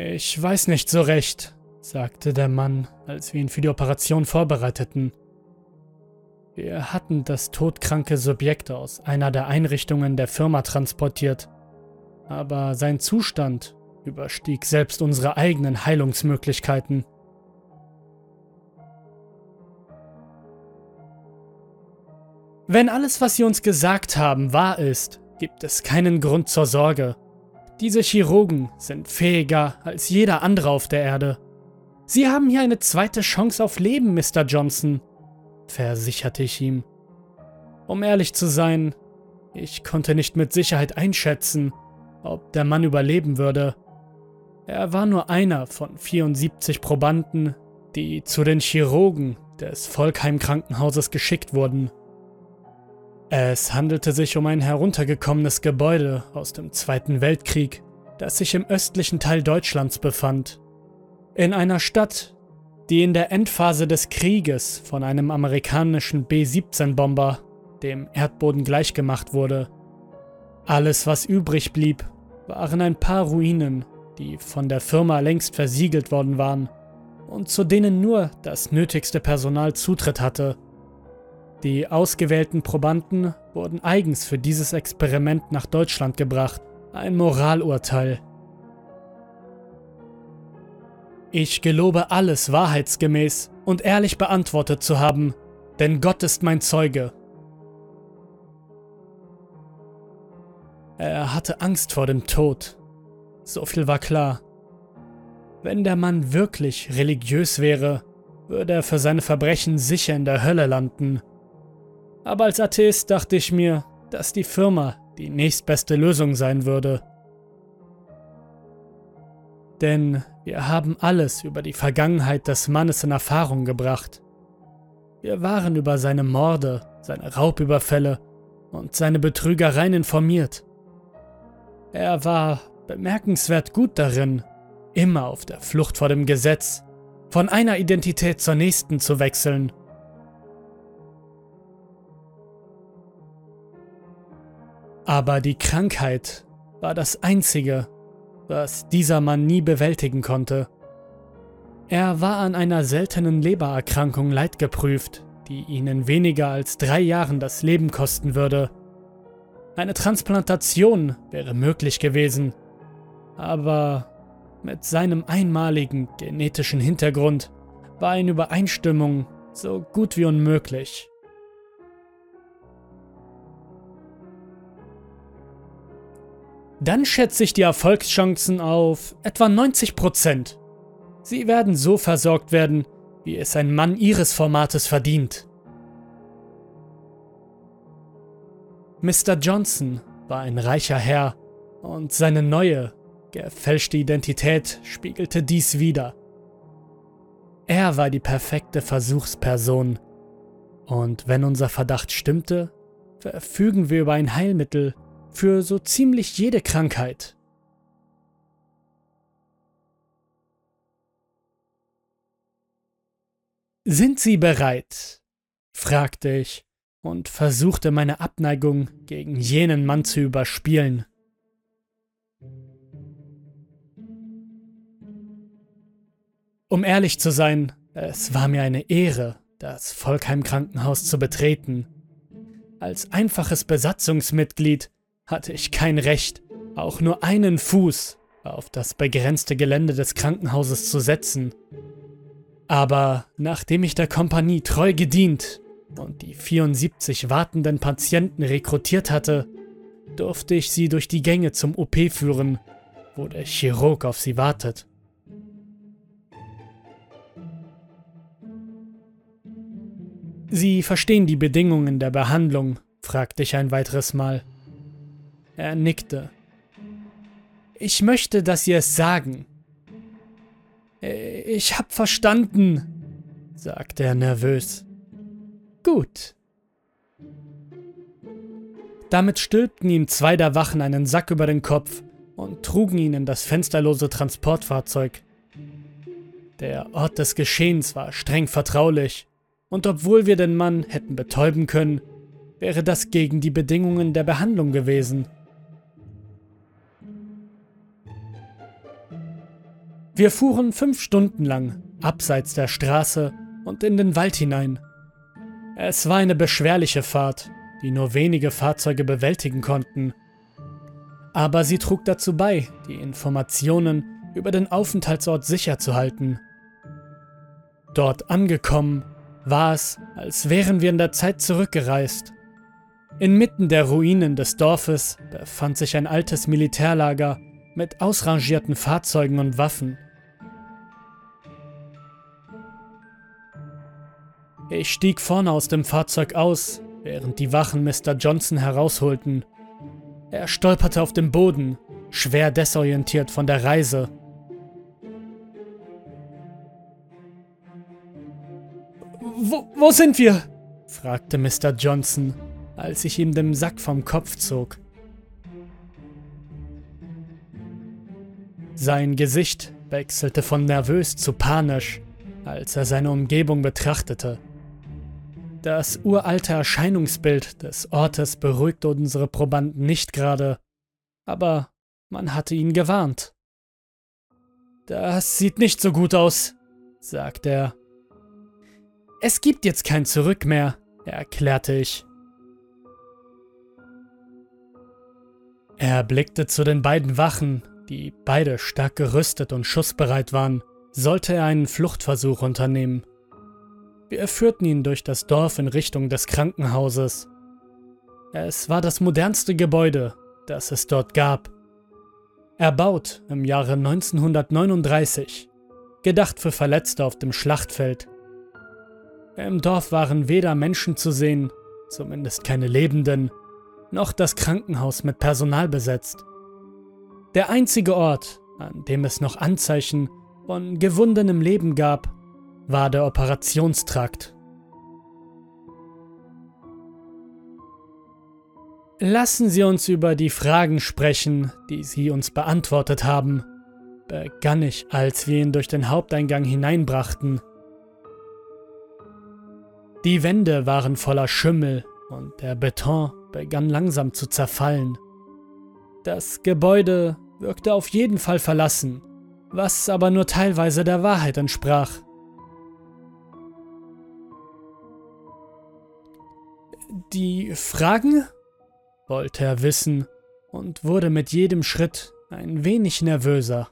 Ich weiß nicht so recht, sagte der Mann, als wir ihn für die Operation vorbereiteten. Wir hatten das todkranke Subjekt aus einer der Einrichtungen der Firma transportiert, aber sein Zustand überstieg selbst unsere eigenen Heilungsmöglichkeiten. Wenn alles, was Sie uns gesagt haben, wahr ist, gibt es keinen Grund zur Sorge. Diese Chirurgen sind fähiger als jeder andere auf der Erde. Sie haben hier eine zweite Chance auf Leben, Mr. Johnson, versicherte ich ihm. Um ehrlich zu sein, ich konnte nicht mit Sicherheit einschätzen, ob der Mann überleben würde. Er war nur einer von 74 Probanden, die zu den Chirurgen des Volkheim Krankenhauses geschickt wurden. Es handelte sich um ein heruntergekommenes Gebäude aus dem Zweiten Weltkrieg, das sich im östlichen Teil Deutschlands befand. In einer Stadt, die in der Endphase des Krieges von einem amerikanischen B-17-Bomber dem Erdboden gleichgemacht wurde. Alles, was übrig blieb, waren ein paar Ruinen, die von der Firma längst versiegelt worden waren und zu denen nur das nötigste Personal Zutritt hatte. Die ausgewählten Probanden wurden eigens für dieses Experiment nach Deutschland gebracht, ein Moralurteil. Ich gelobe alles wahrheitsgemäß und ehrlich beantwortet zu haben, denn Gott ist mein Zeuge. Er hatte Angst vor dem Tod. So viel war klar. Wenn der Mann wirklich religiös wäre, würde er für seine Verbrechen sicher in der Hölle landen. Aber als Atheist dachte ich mir, dass die Firma die nächstbeste Lösung sein würde. Denn wir haben alles über die Vergangenheit des Mannes in Erfahrung gebracht. Wir waren über seine Morde, seine Raubüberfälle und seine Betrügereien informiert. Er war bemerkenswert gut darin, immer auf der Flucht vor dem Gesetz, von einer Identität zur nächsten zu wechseln Aber die Krankheit war das Einzige, was dieser Mann nie bewältigen konnte. Er war an einer seltenen Lebererkrankung leidgeprüft, die ihn in weniger als drei Jahren das Leben kosten würde. Eine Transplantation wäre möglich gewesen, aber mit seinem einmaligen genetischen Hintergrund war eine Übereinstimmung so gut wie unmöglich. Dann schätze ich die Erfolgschancen auf etwa 90%. Sie werden so versorgt werden, wie es ein Mann ihres Formates verdient. Mr. Johnson war ein reicher Herr und seine neue, gefälschte Identität spiegelte dies wider. Er war die perfekte Versuchsperson und wenn unser Verdacht stimmte, verfügen wir über ein Heilmittel, für so ziemlich jede Krankheit. Sind Sie bereit? fragte ich und versuchte meine Abneigung gegen jenen Mann zu überspielen. Um ehrlich zu sein, es war mir eine Ehre, das Volkheim Krankenhaus zu betreten. Als einfaches Besatzungsmitglied hatte ich kein Recht, auch nur einen Fuß auf das begrenzte Gelände des Krankenhauses zu setzen. Aber nachdem ich der Kompanie treu gedient und die 74 wartenden Patienten rekrutiert hatte, durfte ich sie durch die Gänge zum OP führen, wo der Chirurg auf sie wartet. Sie verstehen die Bedingungen der Behandlung, fragte ich ein weiteres Mal. Er nickte. Ich möchte, dass Sie es sagen. Ich hab verstanden, sagte er nervös. Gut. Damit stülpten ihm zwei der Wachen einen Sack über den Kopf und trugen ihn in das fensterlose Transportfahrzeug. Der Ort des Geschehens war streng vertraulich, und obwohl wir den Mann hätten betäuben können, wäre das gegen die Bedingungen der Behandlung gewesen. Wir fuhren fünf Stunden lang, abseits der Straße und in den Wald hinein. Es war eine beschwerliche Fahrt, die nur wenige Fahrzeuge bewältigen konnten. Aber sie trug dazu bei, die Informationen über den Aufenthaltsort sicher zu halten. Dort angekommen, war es, als wären wir in der Zeit zurückgereist. Inmitten der Ruinen des Dorfes befand sich ein altes Militärlager mit ausrangierten Fahrzeugen und Waffen. Ich stieg vorne aus dem Fahrzeug aus, während die Wachen Mr. Johnson herausholten. Er stolperte auf dem Boden, schwer desorientiert von der Reise. Wo, wo sind wir? fragte Mr. Johnson, als ich ihm den Sack vom Kopf zog. Sein Gesicht wechselte von nervös zu panisch, als er seine Umgebung betrachtete. Das uralte Erscheinungsbild des Ortes beruhigte unsere Probanden nicht gerade, aber man hatte ihn gewarnt. Das sieht nicht so gut aus, sagte er. Es gibt jetzt kein Zurück mehr, erklärte ich. Er blickte zu den beiden Wachen, die beide stark gerüstet und schussbereit waren, sollte er einen Fluchtversuch unternehmen. Wir führten ihn durch das Dorf in Richtung des Krankenhauses. Es war das modernste Gebäude, das es dort gab. Erbaut im Jahre 1939, gedacht für Verletzte auf dem Schlachtfeld. Im Dorf waren weder Menschen zu sehen, zumindest keine Lebenden, noch das Krankenhaus mit Personal besetzt. Der einzige Ort, an dem es noch Anzeichen von gewundenem Leben gab, war der Operationstrakt. Lassen Sie uns über die Fragen sprechen, die Sie uns beantwortet haben, begann ich, als wir ihn durch den Haupteingang hineinbrachten. Die Wände waren voller Schimmel und der Beton begann langsam zu zerfallen. Das Gebäude wirkte auf jeden Fall verlassen, was aber nur teilweise der Wahrheit entsprach. Die Fragen? wollte er wissen und wurde mit jedem Schritt ein wenig nervöser.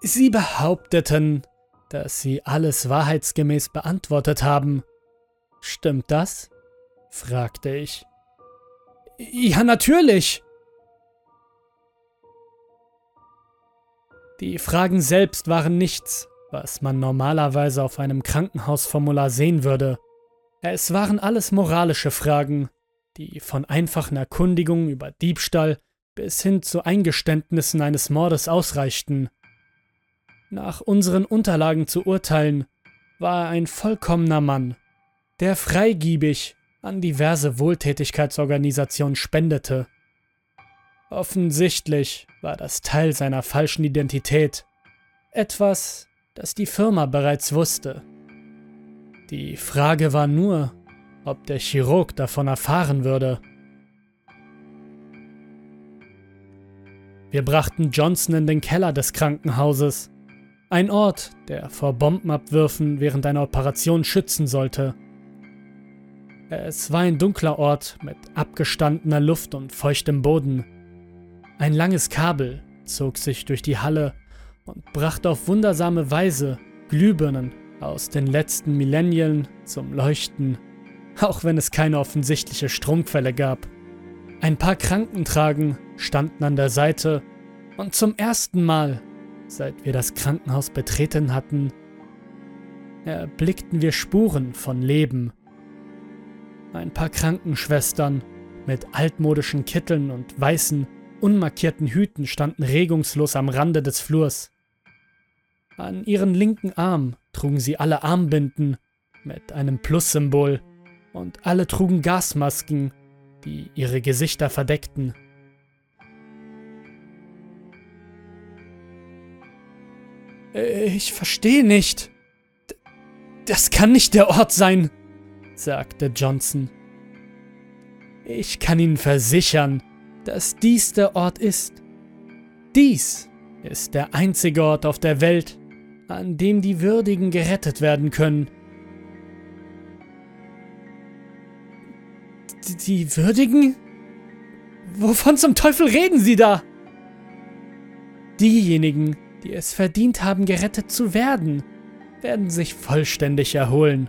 Sie behaupteten, dass Sie alles wahrheitsgemäß beantwortet haben. Stimmt das? fragte ich. Ja, natürlich. Die Fragen selbst waren nichts, was man normalerweise auf einem Krankenhausformular sehen würde. Es waren alles moralische Fragen, die von einfachen Erkundigungen über Diebstahl bis hin zu Eingeständnissen eines Mordes ausreichten. Nach unseren Unterlagen zu urteilen, war er ein vollkommener Mann, der freigiebig an diverse Wohltätigkeitsorganisationen spendete. Offensichtlich war das Teil seiner falschen Identität, etwas, das die Firma bereits wusste. Die Frage war nur, ob der Chirurg davon erfahren würde. Wir brachten Johnson in den Keller des Krankenhauses, ein Ort, der vor Bombenabwürfen während einer Operation schützen sollte. Es war ein dunkler Ort mit abgestandener Luft und feuchtem Boden. Ein langes Kabel zog sich durch die Halle und brachte auf wundersame Weise Glühbirnen aus den letzten Millennialen zum Leuchten, auch wenn es keine offensichtliche Stromquelle gab. Ein paar Krankentragen standen an der Seite und zum ersten Mal, seit wir das Krankenhaus betreten hatten, erblickten wir Spuren von Leben. Ein paar Krankenschwestern mit altmodischen Kitteln und weißen, unmarkierten Hüten standen regungslos am Rande des Flurs. An ihren linken Arm trugen sie alle Armbinden mit einem Plus-Symbol und alle trugen Gasmasken, die ihre Gesichter verdeckten. Äh, ich verstehe nicht. Das kann nicht der Ort sein, sagte Johnson. Ich kann Ihnen versichern, dass dies der Ort ist. Dies ist der einzige Ort auf der Welt, an dem die Würdigen gerettet werden können. Die Würdigen? Wovon zum Teufel reden Sie da? Diejenigen, die es verdient haben, gerettet zu werden, werden sich vollständig erholen.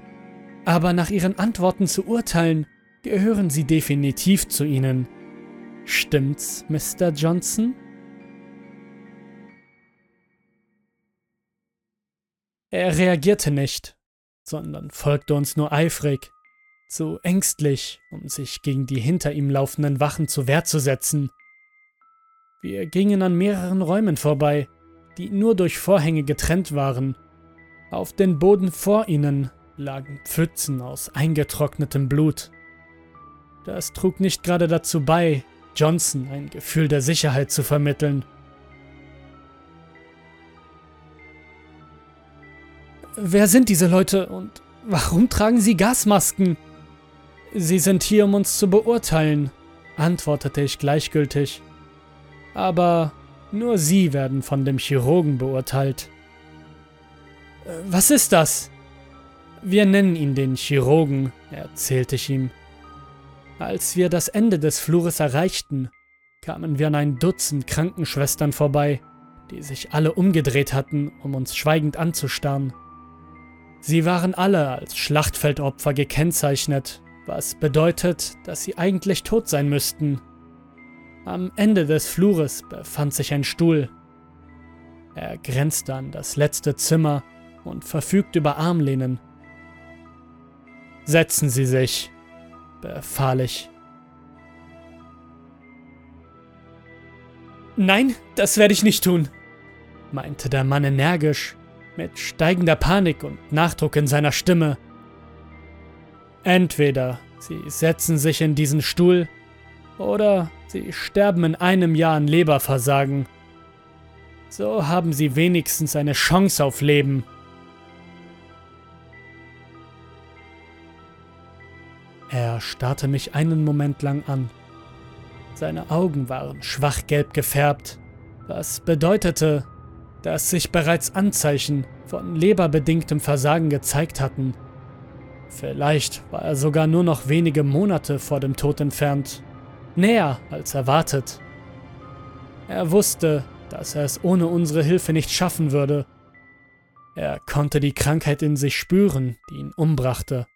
Aber nach Ihren Antworten zu urteilen, gehören sie definitiv zu Ihnen. Stimmt's, Mr. Johnson? Er reagierte nicht, sondern folgte uns nur eifrig, zu ängstlich, um sich gegen die hinter ihm laufenden Wachen zur Wehr zu setzen. Wir gingen an mehreren Räumen vorbei, die nur durch Vorhänge getrennt waren. Auf den Boden vor ihnen lagen Pfützen aus eingetrocknetem Blut. Das trug nicht gerade dazu bei, Johnson ein Gefühl der Sicherheit zu vermitteln. Wer sind diese Leute und warum tragen sie Gasmasken? Sie sind hier, um uns zu beurteilen, antwortete ich gleichgültig. Aber nur Sie werden von dem Chirurgen beurteilt. Was ist das? Wir nennen ihn den Chirurgen, erzählte ich ihm. Als wir das Ende des Flures erreichten, kamen wir an ein Dutzend Krankenschwestern vorbei, die sich alle umgedreht hatten, um uns schweigend anzustarren. Sie waren alle als Schlachtfeldopfer gekennzeichnet, was bedeutet, dass sie eigentlich tot sein müssten. Am Ende des Flures befand sich ein Stuhl. Er grenzte an das letzte Zimmer und verfügte über Armlehnen. Setzen Sie sich, befahl ich. Nein, das werde ich nicht tun, meinte der Mann energisch, mit steigender Panik und Nachdruck in seiner Stimme. Entweder Sie setzen sich in diesen Stuhl oder Sie sterben in einem Jahr an Leberversagen. So haben Sie wenigstens eine Chance auf Leben. Er starrte mich einen Moment lang an. Seine Augen waren schwachgelb gefärbt, was bedeutete, dass sich bereits Anzeichen von leberbedingtem Versagen gezeigt hatten. Vielleicht war er sogar nur noch wenige Monate vor dem Tod entfernt, näher als erwartet. Er wusste, dass er es ohne unsere Hilfe nicht schaffen würde. Er konnte die Krankheit in sich spüren, die ihn umbrachte.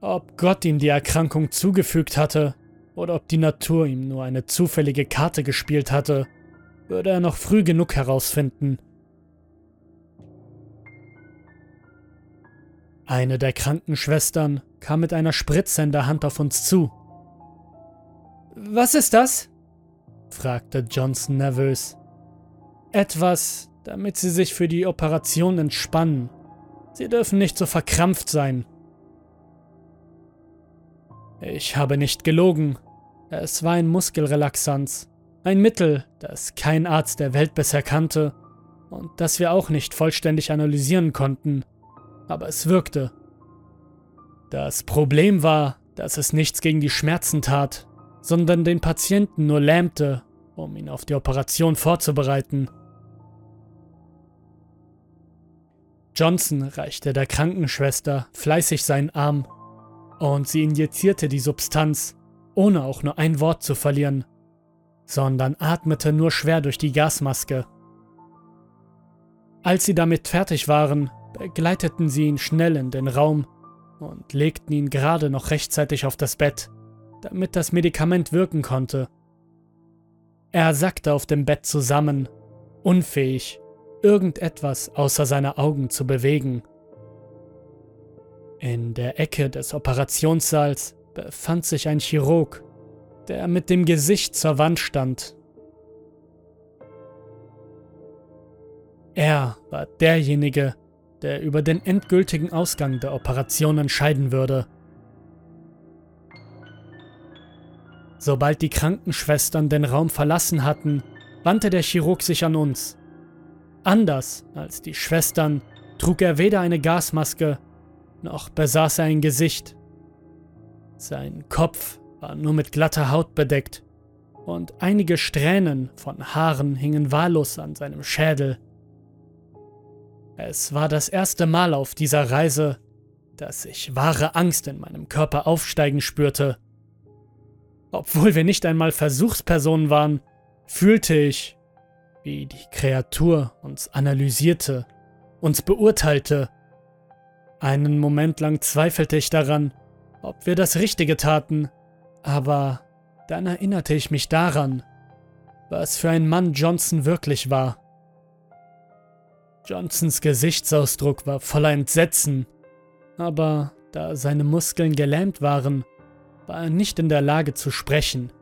Ob Gott ihm die Erkrankung zugefügt hatte oder ob die Natur ihm nur eine zufällige Karte gespielt hatte, würde er noch früh genug herausfinden. Eine der Krankenschwestern kam mit einer Spritze in der Hand auf uns zu. Was ist das? fragte Johnson nervös. Etwas, damit Sie sich für die Operation entspannen. Sie dürfen nicht so verkrampft sein, ich habe nicht gelogen. Es war ein Muskelrelaxanz. Ein Mittel, das kein Arzt der Welt bisher kannte und das wir auch nicht vollständig analysieren konnten. Aber es wirkte. Das Problem war, dass es nichts gegen die Schmerzen tat, sondern den Patienten nur lähmte, um ihn auf die Operation vorzubereiten. Johnson reichte der Krankenschwester fleißig seinen Arm und sie injizierte die Substanz, ohne auch nur ein Wort zu verlieren, sondern atmete nur schwer durch die Gasmaske. Als sie damit fertig waren, begleiteten sie ihn schnell in den Raum und legten ihn gerade noch rechtzeitig auf das Bett, damit das Medikament wirken konnte. Er sackte auf dem Bett zusammen, unfähig, irgendetwas außer seine Augen zu bewegen. In der Ecke des Operationssaals befand sich ein Chirurg, der mit dem Gesicht zur Wand stand. Er war derjenige, der über den endgültigen Ausgang der Operation entscheiden würde. Sobald die Krankenschwestern den Raum verlassen hatten, wandte der Chirurg sich an uns. Anders als die Schwestern trug er weder eine Gasmaske noch besaß er ein Gesicht. Sein Kopf war nur mit glatter Haut bedeckt und einige Strähnen von Haaren hingen wahllos an seinem Schädel. Es war das erste Mal auf dieser Reise, dass ich wahre Angst in meinem Körper aufsteigen spürte. Obwohl wir nicht einmal Versuchspersonen waren, fühlte ich, wie die Kreatur uns analysierte, uns beurteilte. Einen Moment lang zweifelte ich daran, ob wir das Richtige taten, aber dann erinnerte ich mich daran, was für ein Mann Johnson wirklich war. Johnsons Gesichtsausdruck war voller Entsetzen, aber da seine Muskeln gelähmt waren, war er nicht in der Lage zu sprechen.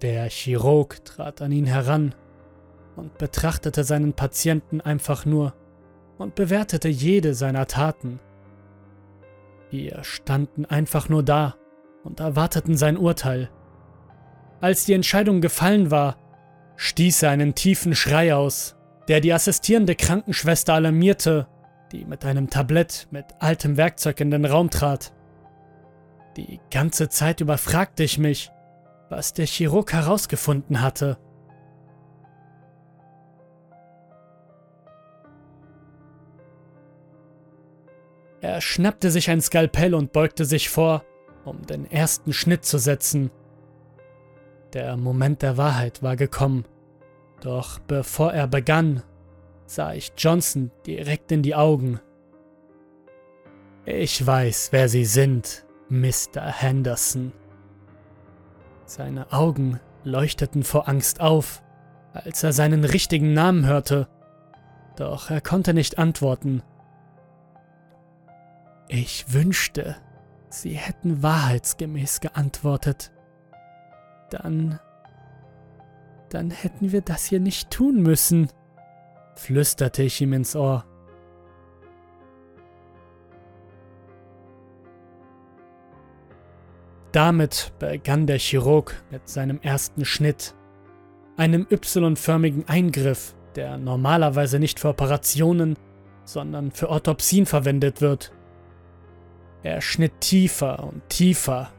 Der Chirurg trat an ihn heran und betrachtete seinen Patienten einfach nur und bewertete jede seiner Taten. Wir standen einfach nur da und erwarteten sein Urteil. Als die Entscheidung gefallen war, stieß er einen tiefen Schrei aus, der die assistierende Krankenschwester alarmierte, die mit einem Tablett mit altem Werkzeug in den Raum trat. Die ganze Zeit über fragte ich mich, was der Chirurg herausgefunden hatte. Er schnappte sich ein Skalpell und beugte sich vor, um den ersten Schnitt zu setzen. Der Moment der Wahrheit war gekommen, doch bevor er begann, sah ich Johnson direkt in die Augen. Ich weiß, wer Sie sind, Mr. Henderson. Seine Augen leuchteten vor Angst auf, als er seinen richtigen Namen hörte, doch er konnte nicht antworten. Ich wünschte, Sie hätten wahrheitsgemäß geantwortet. Dann... Dann hätten wir das hier nicht tun müssen, flüsterte ich ihm ins Ohr. Damit begann der Chirurg mit seinem ersten Schnitt, einem Y-förmigen Eingriff, der normalerweise nicht für Operationen, sondern für Autopsien verwendet wird. Er schnitt tiefer und tiefer,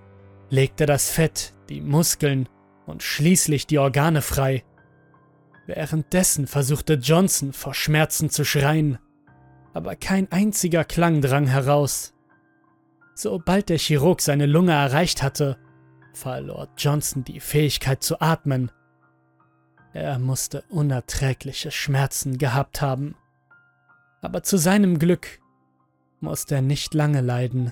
legte das Fett, die Muskeln und schließlich die Organe frei. Währenddessen versuchte Johnson vor Schmerzen zu schreien, aber kein einziger Klang drang heraus. Sobald der Chirurg seine Lunge erreicht hatte, verlor Johnson die Fähigkeit zu atmen. Er musste unerträgliche Schmerzen gehabt haben. Aber zu seinem Glück musste er nicht lange leiden.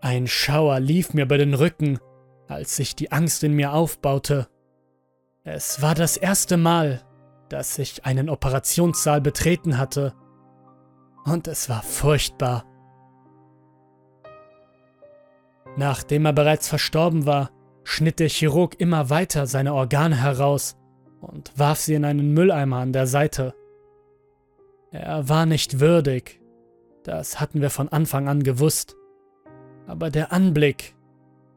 Ein Schauer lief mir über den Rücken, als sich die Angst in mir aufbaute. Es war das erste Mal, dass ich einen Operationssaal betreten hatte. Und es war furchtbar. Nachdem er bereits verstorben war, schnitt der Chirurg immer weiter seine Organe heraus und warf sie in einen Mülleimer an der Seite. Er war nicht würdig, das hatten wir von Anfang an gewusst, aber der Anblick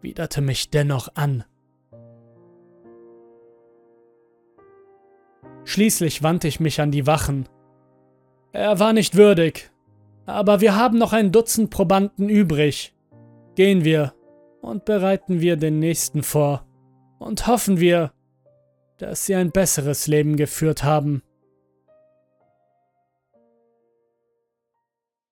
widerte mich dennoch an. Schließlich wandte ich mich an die Wachen. Er war nicht würdig, aber wir haben noch ein Dutzend Probanden übrig. Gehen wir und bereiten wir den nächsten vor und hoffen wir, dass sie ein besseres Leben geführt haben.